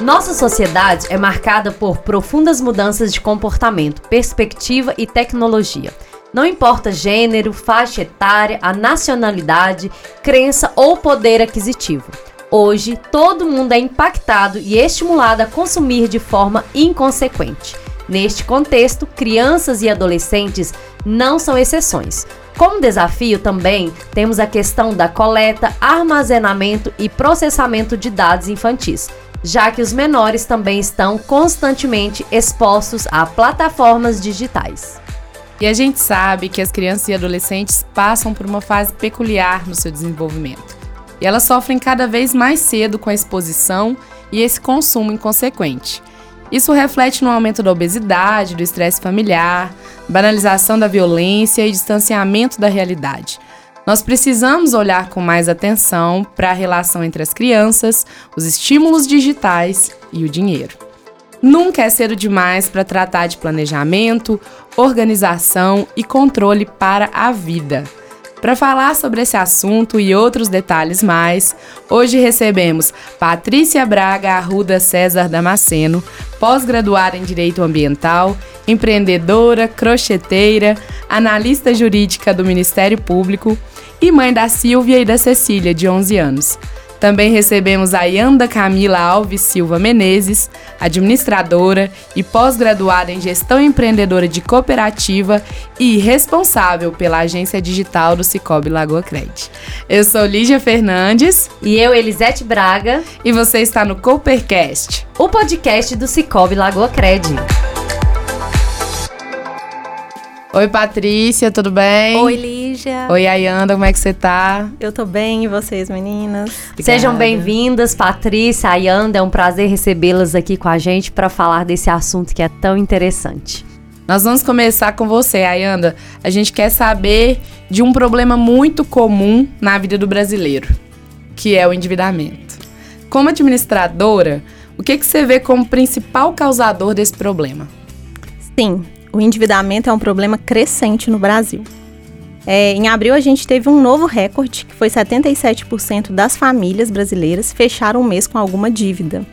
Nossa sociedade é marcada por profundas mudanças de comportamento, perspectiva e tecnologia. Não importa gênero, faixa etária, a nacionalidade, crença ou poder aquisitivo. Hoje, todo mundo é impactado e estimulado a consumir de forma inconsequente. Neste contexto, crianças e adolescentes não são exceções. Como desafio também temos a questão da coleta, armazenamento e processamento de dados infantis, já que os menores também estão constantemente expostos a plataformas digitais. E a gente sabe que as crianças e adolescentes passam por uma fase peculiar no seu desenvolvimento. E elas sofrem cada vez mais cedo com a exposição e esse consumo inconsequente. Isso reflete no aumento da obesidade, do estresse familiar, banalização da violência e distanciamento da realidade. Nós precisamos olhar com mais atenção para a relação entre as crianças, os estímulos digitais e o dinheiro. Nunca é cedo demais para tratar de planejamento, organização e controle para a vida. Para falar sobre esse assunto e outros detalhes mais, hoje recebemos Patrícia Braga Arruda César Damasceno, pós-graduada em Direito Ambiental, empreendedora, crocheteira, analista jurídica do Ministério Público e mãe da Silvia e da Cecília, de 11 anos. Também recebemos a Yanda Camila Alves Silva Menezes, administradora e pós-graduada em Gestão Empreendedora de Cooperativa e responsável pela agência digital do Cicobi Lagoa Cred. Eu sou Lígia Fernandes. E eu, Elisete Braga. E você está no Coopercast, o podcast do Cicobi Lagoa Cred. Oi, Patrícia, tudo bem? Oi, Lígia. Oi, Ayanda, como é que você tá? Eu tô bem, e vocês, meninas? Obrigada. Sejam bem-vindas, Patrícia, Ayanda. É um prazer recebê-las aqui com a gente para falar desse assunto que é tão interessante. Nós vamos começar com você, Ayanda. A gente quer saber de um problema muito comum na vida do brasileiro, que é o endividamento. Como administradora, o que, que você vê como principal causador desse problema? Sim, o endividamento é um problema crescente no Brasil. É, em abril, a gente teve um novo recorde, que foi 77% das famílias brasileiras fecharam o mês com alguma dívida.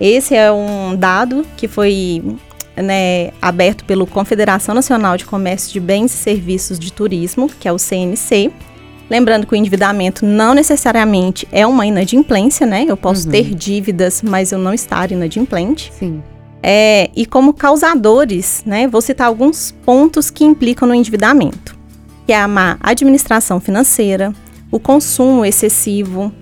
Esse é um dado que foi né, aberto pela Confederação Nacional de Comércio de Bens e Serviços de Turismo, que é o CNC. Lembrando que o endividamento não necessariamente é uma inadimplência, né? Eu posso uhum. ter dívidas, mas eu não estar inadimplente. Sim. É, e como causadores, né, vou citar alguns pontos que implicam no endividamento, que é a má administração financeira, o consumo excessivo,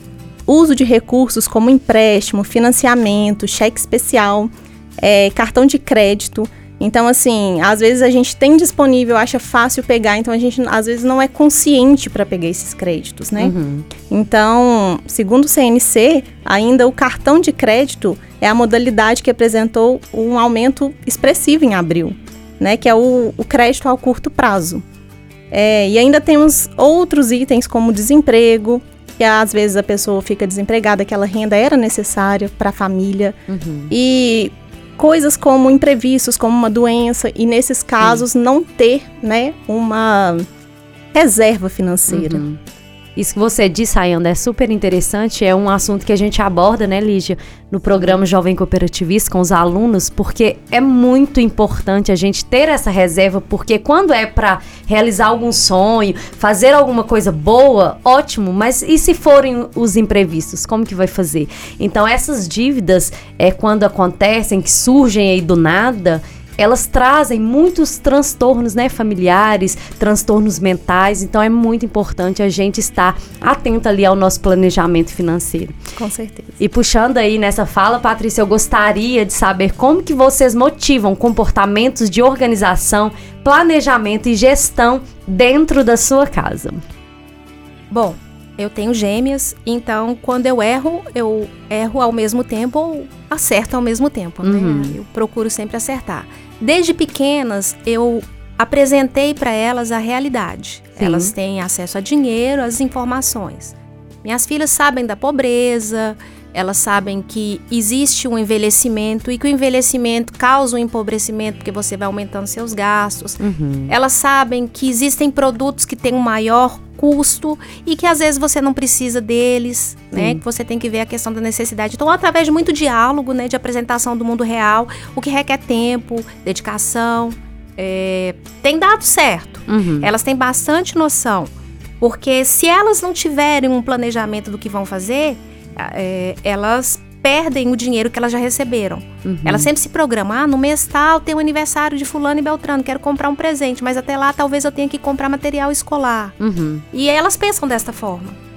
uso de recursos como empréstimo, financiamento, cheque especial, é, cartão de crédito, então, assim, às vezes a gente tem disponível, acha fácil pegar, então a gente às vezes não é consciente para pegar esses créditos, né? Uhum. Então, segundo o CNC, ainda o cartão de crédito é a modalidade que apresentou um aumento expressivo em abril, né? Que é o, o crédito ao curto prazo. É, e ainda temos outros itens como desemprego, que às vezes a pessoa fica desempregada, aquela renda era necessária para a família. Uhum. E coisas como imprevistos, como uma doença, e nesses casos Sim. não ter, né, uma reserva financeira. Uhum. Isso que você disse, Ayanda, é super interessante. É um assunto que a gente aborda, né, Lígia, no programa Jovem Cooperativista com os alunos, porque é muito importante a gente ter essa reserva, porque quando é para realizar algum sonho, fazer alguma coisa boa, ótimo, mas e se forem os imprevistos? Como que vai fazer? Então, essas dívidas, é quando acontecem, que surgem aí do nada, elas trazem muitos transtornos né, familiares, transtornos mentais, então é muito importante a gente estar atento ali ao nosso planejamento financeiro. Com certeza. E puxando aí nessa fala, Patrícia, eu gostaria de saber como que vocês motivam comportamentos de organização, planejamento e gestão dentro da sua casa. Bom, eu tenho gêmeas, então quando eu erro, eu erro ao mesmo tempo ou acerto ao mesmo tempo, né? Uhum. Eu procuro sempre acertar. Desde pequenas, eu apresentei para elas a realidade. Sim. Elas têm acesso a dinheiro, às informações. Minhas filhas sabem da pobreza, elas sabem que existe um envelhecimento e que o envelhecimento causa um empobrecimento porque você vai aumentando seus gastos. Uhum. Elas sabem que existem produtos que têm um maior custo e que às vezes você não precisa deles, né? Sim. Que você tem que ver a questão da necessidade. Então, através de muito diálogo, né, de apresentação do mundo real, o que requer tempo, dedicação, é, tem dado certo. Uhum. Elas têm bastante noção, porque se elas não tiverem um planejamento do que vão fazer, é, elas perdem o dinheiro que elas já receberam. Uhum. Elas sempre se programam, ah, no mês tal tem o aniversário de fulano e beltrano, quero comprar um presente, mas até lá talvez eu tenha que comprar material escolar. Uhum. E elas pensam desta forma.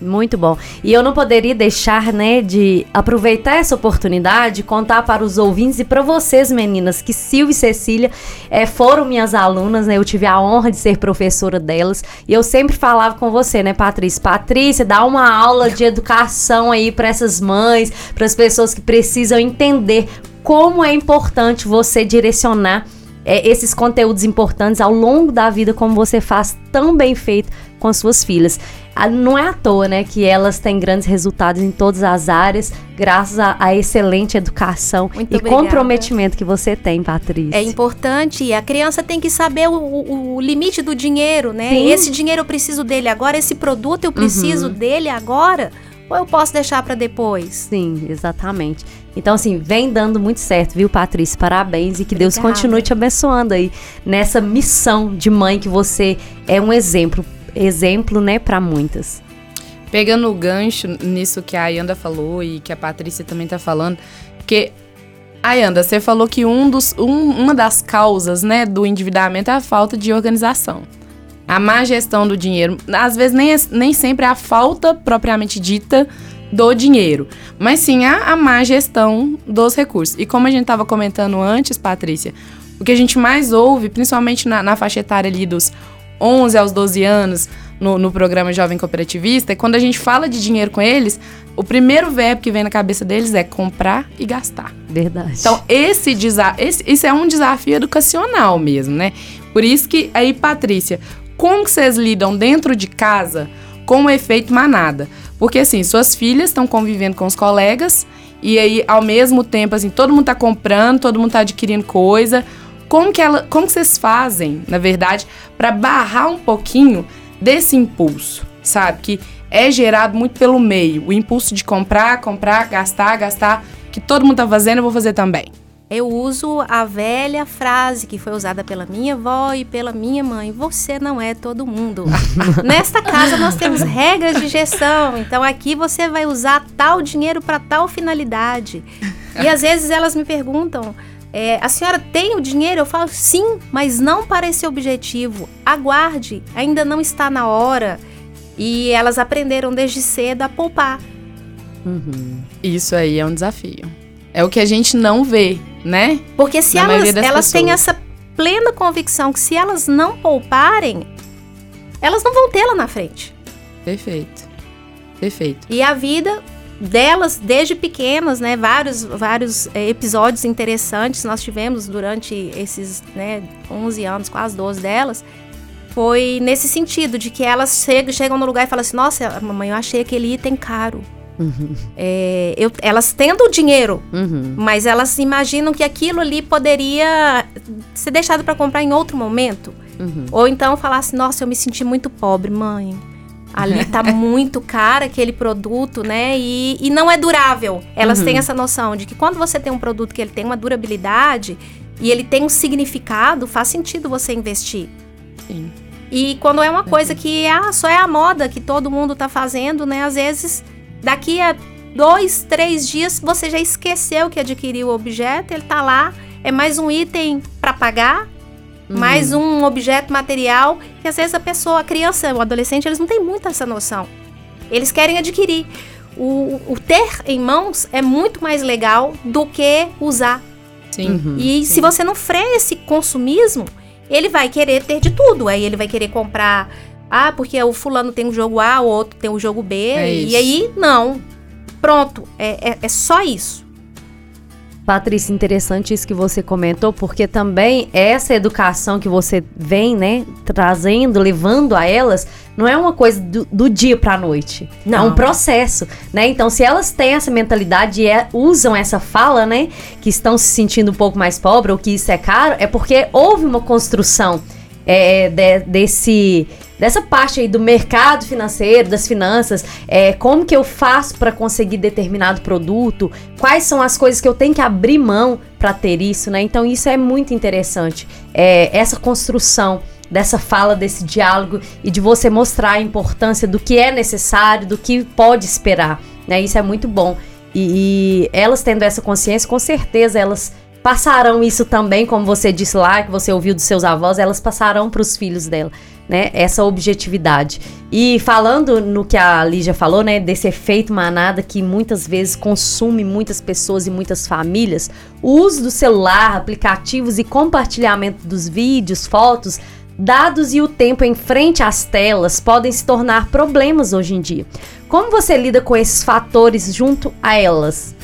Muito bom. E eu não poderia deixar, né, de aproveitar essa oportunidade, contar para os ouvintes e para vocês, meninas, que Silvia e Cecília eh, foram minhas alunas, né? Eu tive a honra de ser professora delas. E eu sempre falava com você, né, Patrícia? Patrícia, dá uma aula de educação aí para essas mães, para as pessoas que precisam entender como é importante você direcionar eh, esses conteúdos importantes ao longo da vida, como você faz tão bem feito com as suas filhas. Ah, Não é à toa, né, que elas têm grandes resultados em todas as áreas, graças à, excelente educação Muito e obrigada. comprometimento que você tem, Patrícia. É importante e a criança tem que saber o, o- o limite do dinheiro, né? Sim. Esse dinheiro eu preciso dele agora, esse produto eu preciso dele agora, ou eu posso deixar para depois? Sim, exatamente. Então, assim, vem dando muito certo, viu, Patrícia? Parabéns e que Deus Obrigada. continue te abençoando aí nessa missão de mãe que você é um exemplo, exemplo, né, para muitas. Pegando o gancho nisso que a Ayanda falou e que a Patrícia também tá falando, porque Ayanda, você falou que um dos, um- uma das causas, né, do endividamento é a falta de organização. A má gestão do dinheiro, às vezes nem, é- nem sempre é a falta propriamente dita do dinheiro, mas sim a, a má gestão dos recursos. E como a gente estava comentando antes, Patrícia, o que a gente mais ouve, principalmente na, na faixa etária ali dos 11 aos 12 anos, no, no programa Jovem Cooperativista, é quando a gente fala de dinheiro com eles, o primeiro verbo que vem na cabeça deles é comprar e gastar. Verdade. Então, esse, desa esse isso é um desafio educacional mesmo, né? Por isso que, aí, Patrícia, como que vocês lidam dentro de casa com o efeito manada? Porque, assim, suas filhas estão convivendo com os colegas e aí, ao mesmo tempo, assim, todo mundo tá comprando, todo mundo tá adquirindo coisa. Como que, ela, como que vocês fazem, na verdade, para barrar um pouquinho desse impulso, sabe? Que é gerado muito pelo meio. O impulso de comprar, comprar, gastar, gastar. Que todo mundo tá fazendo, eu vou fazer também. Eu uso a velha frase que foi usada pela minha avó e pela minha mãe: você não é todo mundo. Nesta casa nós temos regras de gestão, então aqui você vai usar tal dinheiro para tal finalidade. E às vezes elas me perguntam: é, a senhora tem o dinheiro? Eu falo sim, mas não para esse objetivo. Aguarde, ainda não está na hora. E elas aprenderam desde cedo a poupar. Uhum. Isso aí é um desafio. É o que a gente não vê, né? Porque se Na elas, elas têm essa plena convicção que se elas não pouparem, elas não vão lá na frente. Perfeito. Perfeito. E a vida delas, desde pequenas, né? Vários, vários eh, episódios interessantes nós tivemos durante esses né, 11 anos, quase 12 delas. Foi nesse sentido, de que elas chegam, chegam no lugar e falam assim: Nossa, mamãe, eu achei aquele item caro. É, eu- elas tendo o dinheiro, Uhum. mas elas imaginam que aquilo ali poderia ser deixado para comprar em outro momento. Uhum. Ou então falar assim, nossa, eu me senti muito pobre, mãe. Ali tá muito caro aquele produto, né? E, e não é durável. Elas Uhum. têm essa noção de que quando você tem um produto que ele tem uma durabilidade e ele tem um significado, faz sentido você investir. Sim. E quando é uma coisa que ah, só é a moda que todo mundo tá fazendo, né? Às vezes, daqui a dois, três dias, você já esqueceu que adquiriu o objeto, ele tá lá, é mais um item para pagar, mais um objeto material, que às vezes a pessoa, a criança, o adolescente, eles não têm muito essa noção. Eles querem adquirir. O, o ter em mãos é muito mais legal do que usar. Sim. Uhum. E se você não freia esse consumismo, ele vai querer ter de tudo. Aí ele vai querer comprar. Ah, porque o fulano tem o jogo A, o outro tem o jogo B. É e isso. aí, não. Pronto. É, é, é só isso. Patrícia, interessante isso que você comentou, porque também essa educação que você vem, né, trazendo, levando a elas, não é uma coisa do, do dia para a noite. Não. É um processo, né? Então, se elas têm essa mentalidade e é, usam essa fala, né, que estão se sentindo um pouco mais pobre ou que isso é caro, é porque houve uma construção é, de, desse dessa parte aí do mercado financeiro, das finanças, é, como que eu faço para conseguir determinado produto, quais são as coisas que eu tenho que abrir mão para ter isso, né? Então isso é muito interessante, é, essa construção dessa fala, desse diálogo e de você mostrar a importância do que é necessário, do que pode esperar, né? Isso é muito bom. E, e elas tendo essa consciência, com certeza elas passarão isso também, como você disse lá, que você ouviu dos seus avós, elas passarão para os filhos dela né, essa objetividade. E falando no que a Lígia falou, né, desse efeito manada que muitas vezes consome muitas pessoas e muitas famílias, o uso do celular, aplicativos e compartilhamento dos vídeos, fotos, dados e o tempo em frente às telas podem se tornar problemas hoje em dia. Como você lida com esses fatores junto a elas?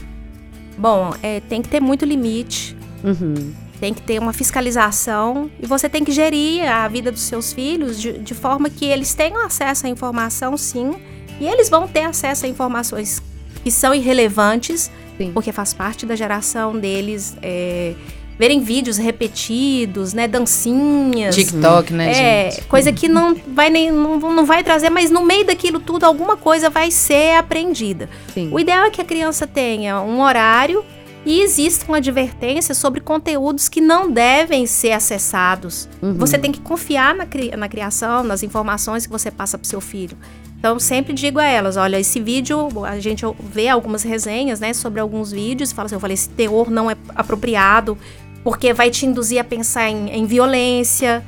Bom, é, tem que ter muito limite. Uhum tem que ter uma fiscalização e você tem que gerir a vida dos seus filhos de, de forma que eles tenham acesso à informação, sim, e eles vão ter acesso a informações que são irrelevantes, sim. porque faz parte da geração deles. É, verem vídeos repetidos, né, dancinhas. TikTok, né, é, gente? coisa que não vai nem não, não vai trazer, mas no meio daquilo tudo alguma coisa vai ser aprendida. Sim. O ideal é que a criança tenha um horário e existe uma advertência sobre conteúdos que não devem ser acessados. Uhum. Você tem que confiar na, cri na criação, nas informações que você passa para o seu filho. Então, sempre digo a elas: olha, esse vídeo, a gente vê algumas resenhas né, sobre alguns vídeos e fala assim: eu falei, esse teor não é apropriado, porque vai te induzir a pensar em, em violência,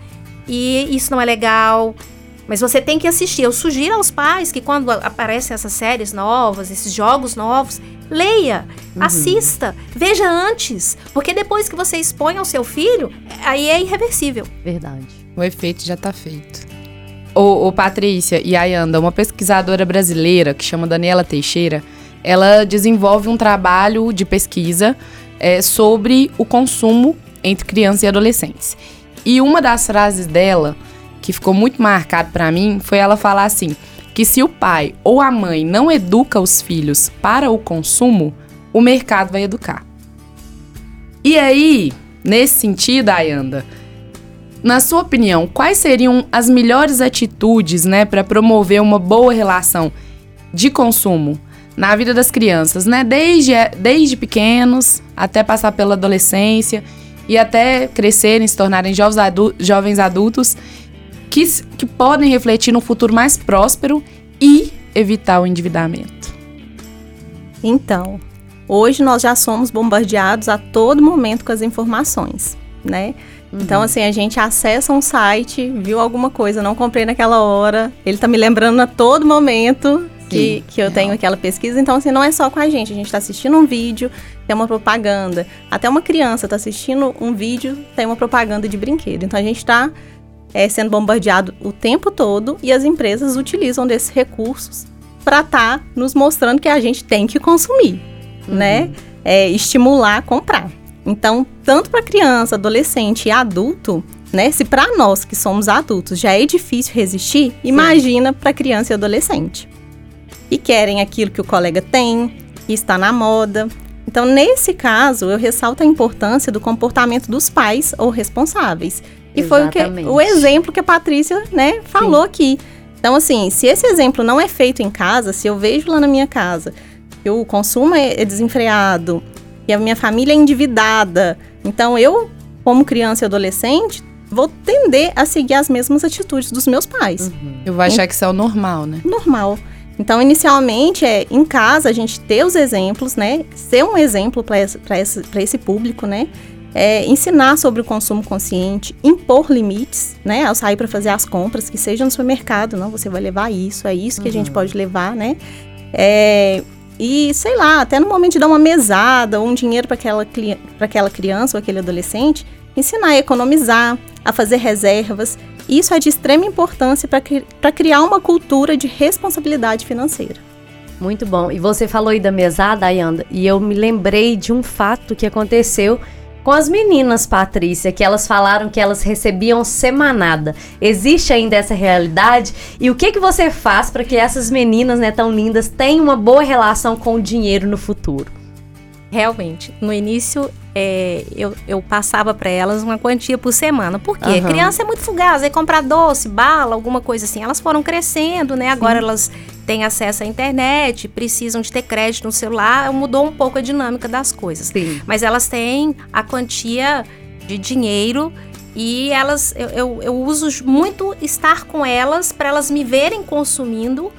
e isso não é legal. Mas você tem que assistir. Eu sugiro aos pais que quando aparecem essas séries novas, esses jogos novos, leia, uhum. assista, veja antes, porque depois que você expõe ao seu filho, aí é irreversível. Verdade. O efeito já está feito. O, o Patrícia e Ayanda, uma pesquisadora brasileira que chama Daniela Teixeira, ela desenvolve um trabalho de pesquisa é, sobre o consumo entre crianças e adolescentes. E uma das frases dela que ficou muito marcado para mim foi ela falar assim: que se o pai ou a mãe não educa os filhos para o consumo, o mercado vai educar. E aí, nesse sentido, Ayanda, na sua opinião, quais seriam as melhores atitudes, né, para promover uma boa relação de consumo na vida das crianças, né, desde, desde pequenos até passar pela adolescência e até crescerem, se tornarem jovens, adultos, jovens adultos que, que podem refletir no futuro mais próspero e evitar o endividamento. Então, hoje nós já somos bombardeados a todo momento com as informações, né? Uhum. Então, assim, a gente acessa um site, viu alguma coisa, não comprei naquela hora, ele tá me lembrando a todo momento que, que eu tenho aquela pesquisa. Então, assim, não é só com a gente. A gente está assistindo um vídeo, tem uma propaganda. Até uma criança está assistindo um vídeo, tem uma propaganda de brinquedo. Então, a gente está é, sendo bombardeado o tempo todo e as empresas utilizam desses recursos para estar tá nos mostrando que a gente tem que consumir, uhum. né? É, estimular a comprar. Então, tanto para criança, adolescente e adulto, né? Se para nós que somos adultos já é difícil resistir, Sim. imagina para criança e adolescente. E querem aquilo que o colega tem, que está na moda. Então, nesse caso, eu ressalto a importância do comportamento dos pais ou responsáveis e Exatamente. foi o, que, o exemplo que a Patrícia, né, falou Sim. aqui. Então, assim, se esse exemplo não é feito em casa, se eu vejo lá na minha casa que o consumo é, é desenfreado e a minha família é endividada, então eu, como criança e adolescente, vou tender a seguir as mesmas atitudes dos meus pais. Uhum. Eu vou achar que isso é o normal, né? Normal. Então, inicialmente, é em casa a gente ter os exemplos, né? Ser um exemplo para esse, esse, esse público, né? é, ensinar sobre o consumo consciente, impor limites, né, ao sair para fazer as compras, que seja no supermercado, não, você vai levar isso, é isso que uhum. a gente uhum. pode levar, né? É, e sei lá, até no momento de dar uma mesada ou um dinheiro para aquela, aquela criança ou aquele adolescente, ensinar a economizar, a fazer reservas. Isso é de extrema importância para criar uma cultura de responsabilidade financeira. Muito bom. E você falou aí da mesada, Ayanda, e eu me lembrei de um fato que aconteceu com as meninas, Patrícia, que elas falaram que elas recebiam semanada. Existe ainda essa realidade? E o que que você faz para que essas meninas, né, tão lindas, tenham uma boa relação com o dinheiro no futuro? Realmente, no início é, eu, eu, passava para elas uma quantia por semana. Por quê? Uhum. Criança é muito fugaz, aí comprar doce, bala, alguma coisa assim. Elas foram crescendo, né? Agora Sim. elas têm acesso à internet, precisam de ter crédito no celular, mudou um pouco a dinâmica das coisas. Sim. Mas elas têm a quantia de dinheiro e elas eu, eu, eu uso muito estar com elas para elas me verem consumindo,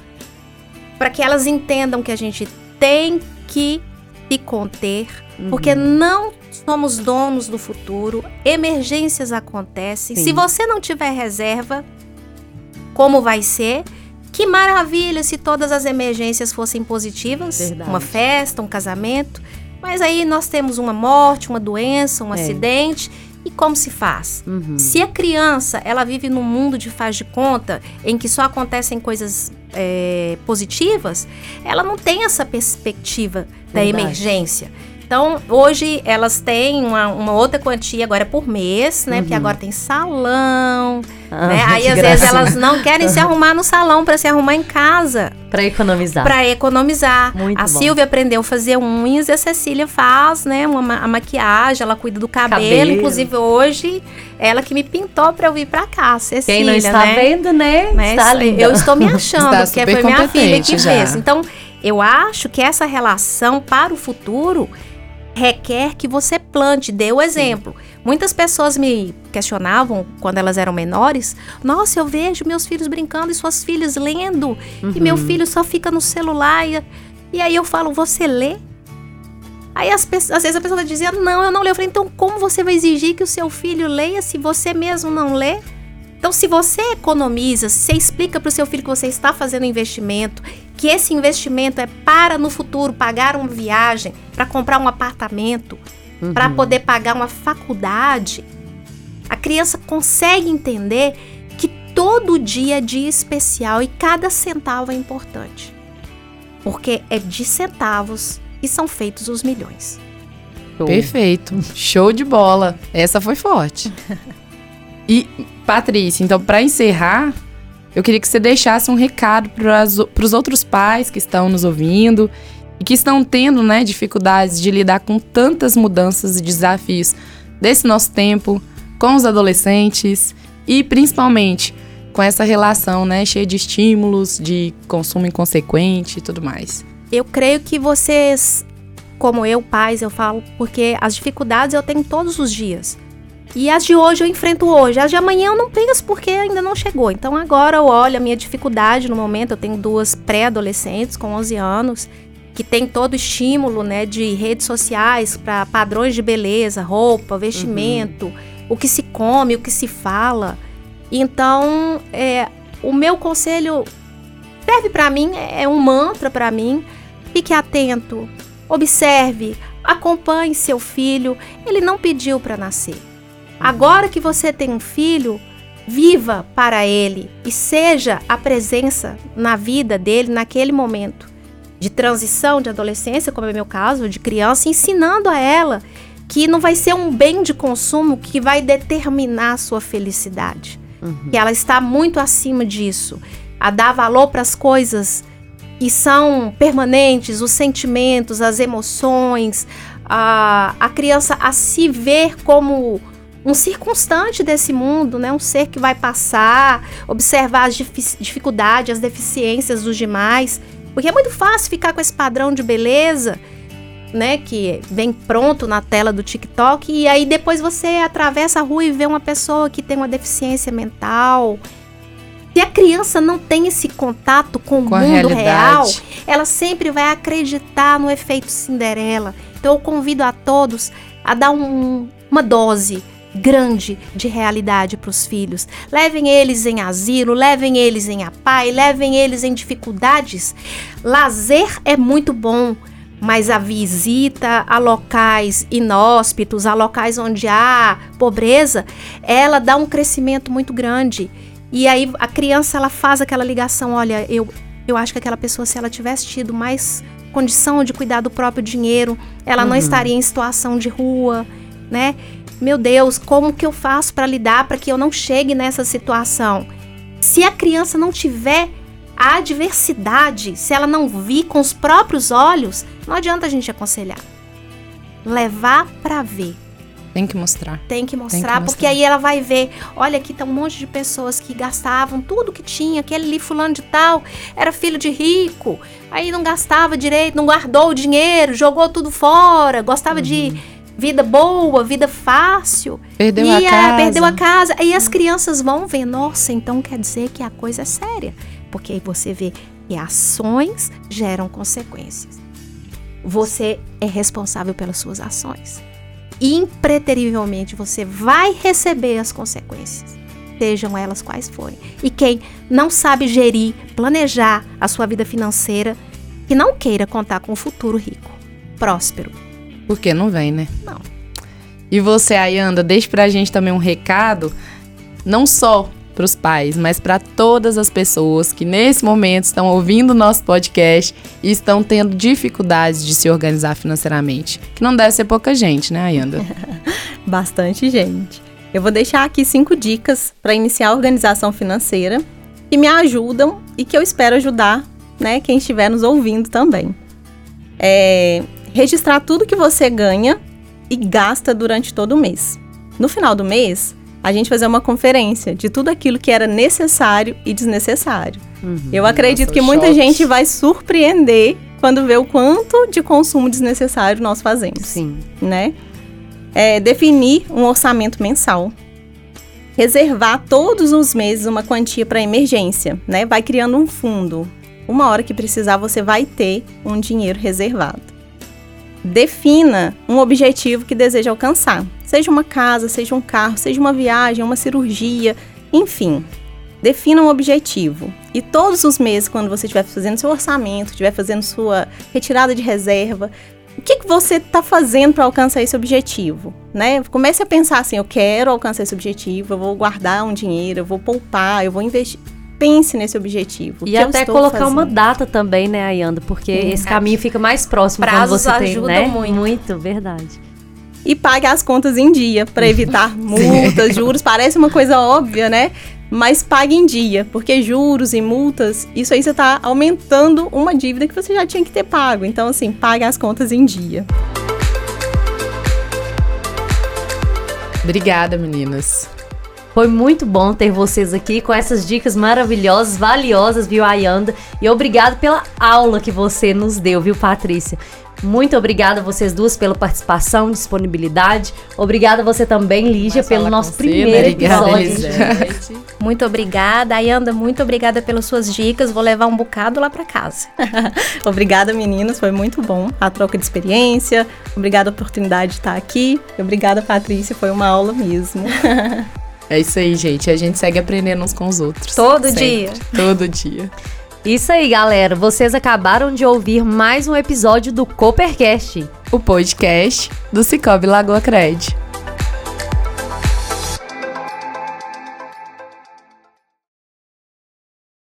para que elas entendam que a gente tem que se conter, uhum. porque não somos donos do futuro, emergências acontecem. Sim. Se você não tiver reserva, como vai ser? Que maravilha se todas as emergências fossem positivas, Verdade. uma festa, um casamento. Mas aí nós temos uma morte, uma doença, um é. acidente. E como se faz? Uhum. Se a criança ela vive num mundo de faz de conta, em que só acontecem coisas é, positivas, ela não tem essa perspectiva Verdade. da emergência. Então, hoje elas têm uma, uma outra quantia agora por mês, né? Uhum. Porque agora tem salão, ah, né? Aí às graça. vezes elas não querem se arrumar no salão para se arrumar em casa. Para economizar. Para economizar. Muito a bom. Silvia aprendeu a fazer unhas e a Cecília faz, né? Uma, a maquiagem, ela cuida do cabelo. cabelo. Inclusive hoje, ela que me pintou para eu vir para cá, Cecília. Quem não está né? vendo, né? Mas está linda. Eu estou me achando, porque foi minha filha que já. fez. Então, eu acho que essa relação para o futuro requer que você plante, dê o exemplo. Sim. Muitas pessoas me questionavam quando elas eram menores: Nossa, eu vejo meus filhos brincando e suas filhas lendo, uhum. e meu uhum. filho só fica no celular. E, e aí eu falo: Você lê? Aí as às vezes a pessoa dizia: Não, eu não leio. Eu falei: Então, como você vai exigir que o seu filho leia se você mesmo não lê? Então, se você economiza, se você explica para o seu filho que você está fazendo investimento que esse investimento é para no futuro pagar uma viagem, para comprar um apartamento, uhum. para poder pagar uma faculdade, a criança consegue entender que todo dia é dia especial e cada centavo é importante. Porque é de centavos que são feitos os milhões. Perfeito. Show de bola. Essa foi forte. e, Patrícia, então, para encerrar, eu queria que você deixasse um recado para os outros pais que estão nos ouvindo e que estão tendo né, dificuldades de lidar com tantas mudanças e desafios desse nosso tempo, com os adolescentes e principalmente com essa relação né, cheia de estímulos, de consumo inconsequente e tudo mais. Eu creio que vocês, como eu, pais, eu falo, porque as dificuldades eu tenho todos os dias. E as de hoje eu enfrento hoje. As de amanhã eu não penso porque ainda não chegou. Então agora eu olho a minha dificuldade no momento. Eu tenho duas pré-adolescentes com 11 anos que tem todo o estímulo, né, de redes sociais para padrões de beleza, roupa, vestimento, uhum. o que se come, o que se fala. Então, é, o meu conselho serve para mim, é um mantra para mim. Fique atento, observe, acompanhe seu filho. Ele não pediu para nascer. Agora que você tem um filho, viva para ele e seja a presença na vida dele naquele momento de transição, de adolescência, como é meu caso, de criança, ensinando a ela que não vai ser um bem de consumo que vai determinar a sua felicidade. Uhum. Que ela está muito acima disso. A dar valor para as coisas que são permanentes, os sentimentos, as emoções, a, a criança a se ver como um circunstante desse mundo, né? Um ser que vai passar, observar as dificuldades, as deficiências dos demais. Porque é muito fácil ficar com esse padrão de beleza, né? Que vem pronto na tela do TikTok. E aí depois você atravessa a rua e vê uma pessoa que tem uma deficiência mental. Se a criança não tem esse contato com, com o mundo real, ela sempre vai acreditar no efeito Cinderela. Então eu convido a todos a dar um, uma dose grande de realidade para os filhos. Levem eles em asilo, levem eles em apai, levem eles em dificuldades. Lazer é muito bom, mas a visita a locais inóspitos, a locais onde há pobreza, ela dá um crescimento muito grande. E aí a criança ela faz aquela ligação, olha, eu Eu acho que aquela pessoa, se ela tivesse tido mais condição de cuidar do próprio dinheiro, ela uhum. não estaria em situação de rua, né? Meu Deus, como que eu faço para lidar para que eu não chegue nessa situação? Se a criança não tiver a adversidade, se ela não vir com os próprios olhos, não adianta a gente aconselhar. Levar para ver. Tem que mostrar. Tem que mostrar, Tem que mostrar, porque aí ela vai ver. Olha, aqui tá um monte de pessoas que gastavam tudo que tinha. Aquele ali, fulano de tal, era filho de rico. Aí não gastava direito, não guardou o dinheiro, jogou tudo fora, gostava uhum. de vida boa, vida fácil. Perdeu e a, a casa. Perdeu a casa. Aí as crianças vão ver, nossa, então quer dizer que a coisa é séria. Porque aí você vê que ações geram consequências. Você é responsável pelas suas ações. Impreterivelmente você vai receber as consequências, sejam elas quais forem. E quem não sabe gerir, planejar a sua vida financeira, que não queira contar com um futuro rico, próspero. Porque não vem, né? Não. E você, Ayanda, deixe pra gente também um recado, não só para os pais, mas para todas as pessoas que nesse momento estão ouvindo o nosso podcast e estão tendo dificuldades de se organizar financeiramente. Que não deve ser pouca gente, né, Ayanda? Bastante gente. Eu vou deixar aqui cinco dicas para iniciar a organização financeira que me ajudam e que eu espero ajudar né, quem estiver nos ouvindo também. É registrar tudo que você ganha e gasta durante todo o mês. No final do mês, a gente fazer uma conferência de tudo aquilo que era necessário e desnecessário. Uhum, Eu acredito que muita gente vai surpreender quando vê o quanto de consumo desnecessário nós fazemos. Sim. Né? É, definir um orçamento mensal. Reservar todos os meses uma quantia para emergência, né? Vai criando um fundo. Uma hora que precisar, você vai ter um dinheiro reservado. Defina um objetivo que deseja alcançar. Seja uma casa, seja um carro, seja uma viagem, uma cirurgia, enfim. Defina um objetivo. E todos os meses, quando você estiver fazendo seu orçamento, estiver fazendo sua retirada de reserva, o que, que você está fazendo para alcançar esse objetivo? Né? Comece a pensar assim: eu quero alcançar esse objetivo, eu vou guardar um dinheiro, eu vou poupar, eu vou investir pense nesse objetivo. E até colocar fazendo. uma data também, né, Ayanda? Porque Sim, esse caminho fica mais próximo Prazos quando você tem, né? Muito. muito, verdade e pague as contas em dia para evitar multas, juros. Parece uma coisa óbvia, né? Mas pague em dia, porque juros e multas, isso aí você está aumentando uma dívida que você já tinha que ter pago. Então, assim, pague as contas em dia. Obrigada, meninas. Foi muito bom ter vocês aqui com essas dicas maravilhosas, valiosas, viu, Ayanda? E obrigado pela aula que você nos deu, viu, Patrícia? Muito obrigada a vocês duas pela participação, disponibilidade. Obrigada a você também, Lígia, pelo nosso primeiro episódio. muito obrigada. Ayanda, muito obrigada pelas suas dicas. Vou levar um bocado lá para casa. obrigada, meninas. Foi muito bom a troca de experiência. Obrigada a oportunidade de estar aqui. Obrigada, Patrícia. Foi uma aula mesmo. é isso aí, gente. A gente segue aprendendo uns com os outros. Todo sempre. dia. Todo dia. Isso aí, galera. Vocês acabaram de ouvir mais um episódio do Coopercast, o podcast do Cicobi Lagoa Cred.